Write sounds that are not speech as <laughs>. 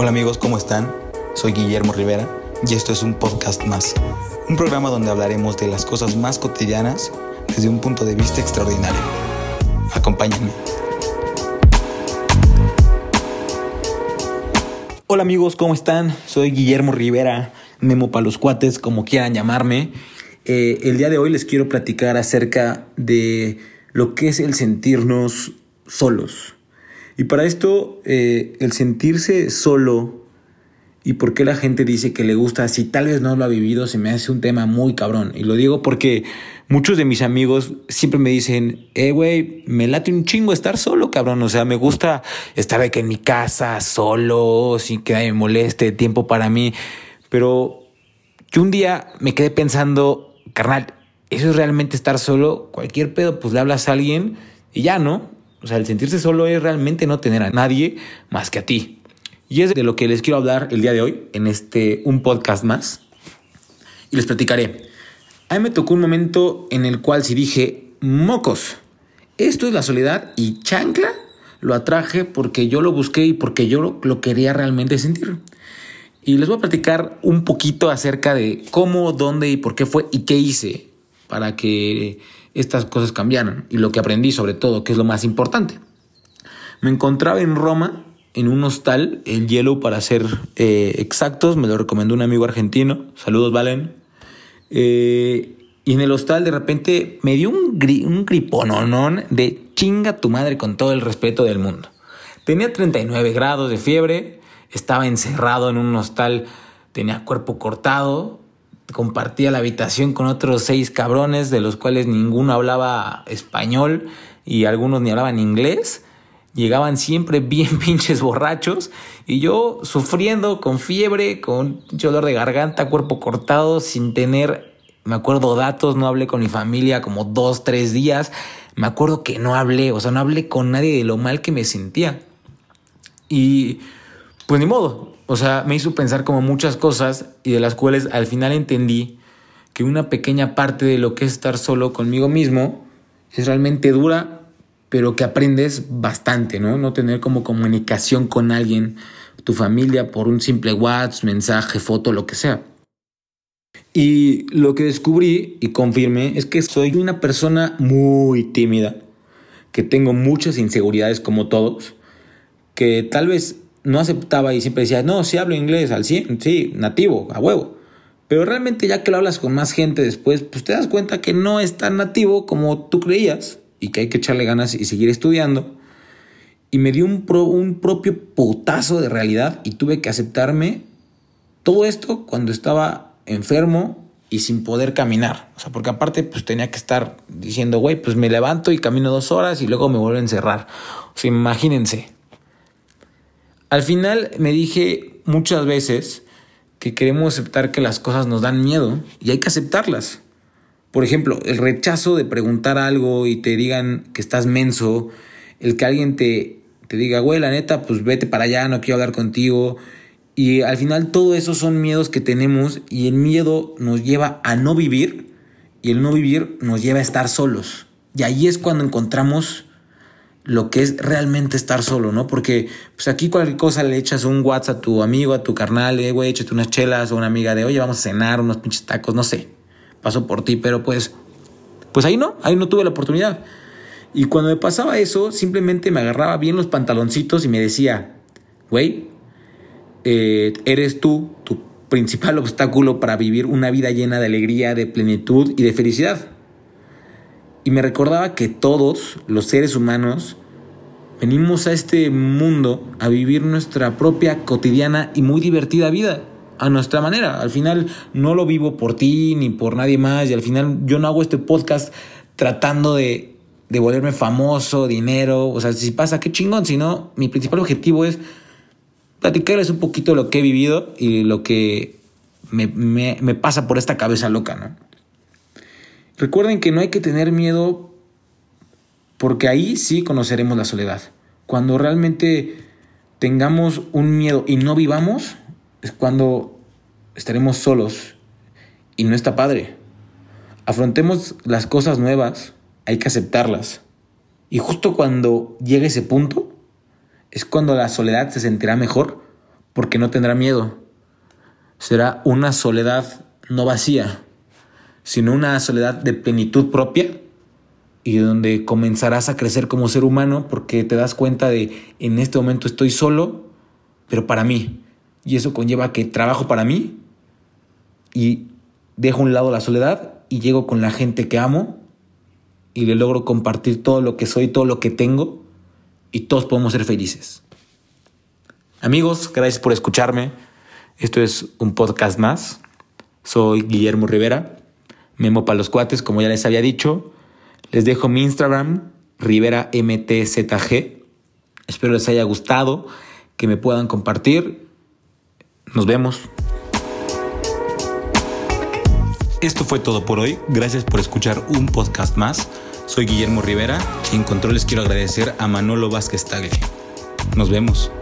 Hola amigos, ¿cómo están? Soy Guillermo Rivera y esto es un podcast más. Un programa donde hablaremos de las cosas más cotidianas desde un punto de vista extraordinario. Acompáñenme. Hola amigos, ¿cómo están? Soy Guillermo Rivera, Memo para los cuates, como quieran llamarme. Eh, el día de hoy les quiero platicar acerca de lo que es el sentirnos solos. Y para esto, eh, el sentirse solo y por qué la gente dice que le gusta, si tal vez no lo ha vivido, se me hace un tema muy cabrón. Y lo digo porque muchos de mis amigos siempre me dicen, eh, güey, me late un chingo estar solo, cabrón. O sea, me gusta estar aquí en mi casa, solo, sin que nadie me moleste, tiempo para mí. Pero yo un día me quedé pensando, carnal, ¿eso es realmente estar solo? Cualquier pedo, pues le hablas a alguien y ya, ¿no? O sea, el sentirse solo es realmente no tener a nadie más que a ti. Y es de lo que les quiero hablar el día de hoy en este un podcast más. Y les platicaré. A mí me tocó un momento en el cual sí dije, mocos, esto es la soledad y chancla lo atraje porque yo lo busqué y porque yo lo, lo quería realmente sentir. Y les voy a platicar un poquito acerca de cómo, dónde y por qué fue y qué hice para que estas cosas cambiaron y lo que aprendí sobre todo, que es lo más importante. Me encontraba en Roma, en un hostal, el hielo para ser eh, exactos, me lo recomendó un amigo argentino, saludos Valen. Eh, y en el hostal de repente me dio un, gri un gripononón de chinga tu madre con todo el respeto del mundo. Tenía 39 grados de fiebre, estaba encerrado en un hostal, tenía cuerpo cortado, compartía la habitación con otros seis cabrones, de los cuales ninguno hablaba español y algunos ni hablaban inglés. Llegaban siempre bien <laughs> pinches borrachos y yo sufriendo con fiebre, con dolor de garganta, cuerpo cortado, sin tener, me acuerdo, datos, no hablé con mi familia como dos, tres días. Me acuerdo que no hablé, o sea, no hablé con nadie de lo mal que me sentía. Y pues ni modo, o sea, me hizo pensar como muchas cosas y de las cuales al final entendí que una pequeña parte de lo que es estar solo conmigo mismo es realmente dura, pero que aprendes bastante, ¿no? No tener como comunicación con alguien, tu familia, por un simple WhatsApp, mensaje, foto, lo que sea. Y lo que descubrí y confirmé es que soy una persona muy tímida, que tengo muchas inseguridades como todos, que tal vez no aceptaba y siempre decía, no, sí hablo inglés al 100, sí, nativo, a huevo. Pero realmente ya que lo hablas con más gente después, pues te das cuenta que no es tan nativo como tú creías y que hay que echarle ganas y seguir estudiando. Y me dio un, un propio putazo de realidad y tuve que aceptarme todo esto cuando estaba enfermo y sin poder caminar. O sea, porque aparte pues tenía que estar diciendo, güey, pues me levanto y camino dos horas y luego me vuelvo a encerrar. O sea, imagínense, al final me dije muchas veces que queremos aceptar que las cosas nos dan miedo y hay que aceptarlas. Por ejemplo, el rechazo de preguntar algo y te digan que estás menso, el que alguien te, diga, güey, la neta, pues vete para allá, no quiero hablar contigo. Y al final todo eso son miedos que tenemos y el miedo nos lleva a no vivir y el no vivir nos lleva a estar solos. Y ahí es cuando encontramos lo que es realmente estar solo, ¿no? Porque pues aquí cualquier cosa le echas un WhatsApp a tu amigo, a tu carnal, eh, güey, échate unas chelas o una amiga de, oye, vamos a cenar, unos pinches tacos, no sé, paso por ti, pero pues, pues ahí no, ahí no tuve la oportunidad. Y cuando me pasaba eso, simplemente me agarraba bien los pantaloncitos y me decía, güey, eh, eres tú tu principal obstáculo para vivir una vida llena de alegría, de plenitud y de felicidad. Y me recordaba que todos los seres humanos venimos a este mundo a vivir nuestra propia cotidiana y muy divertida vida a nuestra manera. Al final no lo vivo por ti ni por nadie más y al final yo no hago este podcast tratando de, de volverme famoso, dinero, o sea, si pasa, qué chingón, sino mi principal objetivo es platicarles un poquito lo que he vivido y lo que me, me, me pasa por esta cabeza loca, ¿no? Recuerden que no hay que tener miedo porque ahí sí conoceremos la soledad. Cuando realmente tengamos un miedo y no vivamos, es cuando estaremos solos y no está padre. Afrontemos las cosas nuevas, hay que aceptarlas. Y justo cuando llegue ese punto, es cuando la soledad se sentirá mejor porque no tendrá miedo. Será una soledad no vacía, sino una soledad de plenitud propia y donde comenzarás a crecer como ser humano porque te das cuenta de en este momento estoy solo, pero para mí. Y eso conlleva que trabajo para mí y dejo a un lado la soledad y llego con la gente que amo y le logro compartir todo lo que soy, todo lo que tengo y todos podemos ser felices. Amigos, gracias por escucharme. Esto es un podcast más. Soy Guillermo Rivera, Memo para los cuates, como ya les había dicho. Les dejo mi Instagram, Rivera MTZG. Espero les haya gustado, que me puedan compartir. Nos vemos. Esto fue todo por hoy. Gracias por escuchar un podcast más. Soy Guillermo Rivera y en control les quiero agradecer a Manolo Vázquez Tagle. Nos vemos.